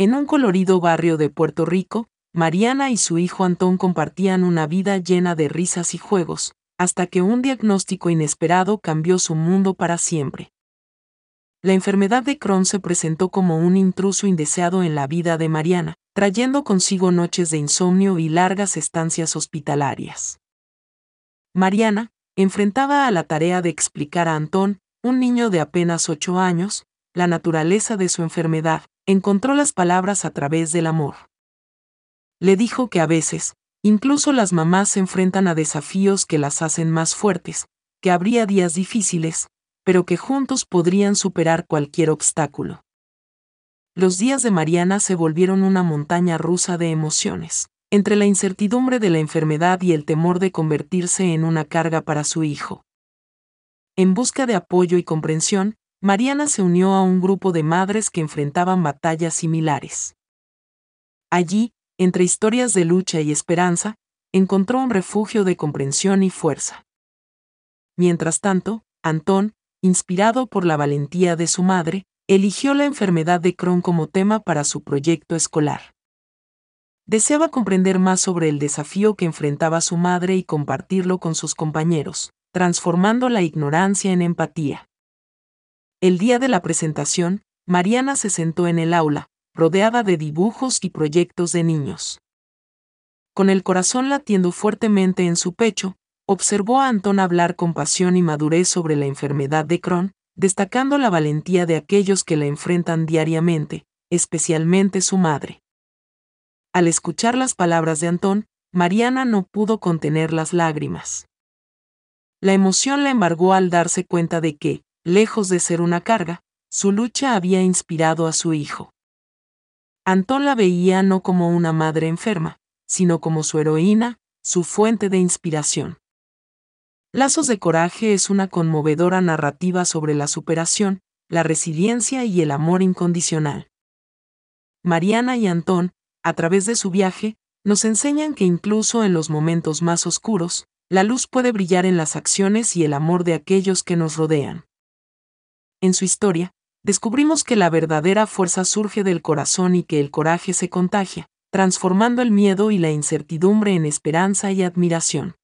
En un colorido barrio de Puerto Rico, Mariana y su hijo Antón compartían una vida llena de risas y juegos, hasta que un diagnóstico inesperado cambió su mundo para siempre. La enfermedad de Crohn se presentó como un intruso indeseado en la vida de Mariana, trayendo consigo noches de insomnio y largas estancias hospitalarias. Mariana, enfrentada a la tarea de explicar a Antón, un niño de apenas ocho años, la naturaleza de su enfermedad, encontró las palabras a través del amor. Le dijo que a veces, incluso las mamás se enfrentan a desafíos que las hacen más fuertes, que habría días difíciles, pero que juntos podrían superar cualquier obstáculo. Los días de Mariana se volvieron una montaña rusa de emociones, entre la incertidumbre de la enfermedad y el temor de convertirse en una carga para su hijo. En busca de apoyo y comprensión, Mariana se unió a un grupo de madres que enfrentaban batallas similares. Allí, entre historias de lucha y esperanza, encontró un refugio de comprensión y fuerza. Mientras tanto, Antón, inspirado por la valentía de su madre, eligió la enfermedad de Crohn como tema para su proyecto escolar. Deseaba comprender más sobre el desafío que enfrentaba su madre y compartirlo con sus compañeros, transformando la ignorancia en empatía. El día de la presentación, Mariana se sentó en el aula, rodeada de dibujos y proyectos de niños. Con el corazón latiendo fuertemente en su pecho, observó a Antón hablar con pasión y madurez sobre la enfermedad de Crohn, destacando la valentía de aquellos que la enfrentan diariamente, especialmente su madre. Al escuchar las palabras de Antón, Mariana no pudo contener las lágrimas. La emoción la embargó al darse cuenta de que, lejos de ser una carga, su lucha había inspirado a su hijo. Antón la veía no como una madre enferma, sino como su heroína, su fuente de inspiración. Lazos de Coraje es una conmovedora narrativa sobre la superación, la resiliencia y el amor incondicional. Mariana y Antón, a través de su viaje, nos enseñan que incluso en los momentos más oscuros, la luz puede brillar en las acciones y el amor de aquellos que nos rodean. En su historia, descubrimos que la verdadera fuerza surge del corazón y que el coraje se contagia, transformando el miedo y la incertidumbre en esperanza y admiración.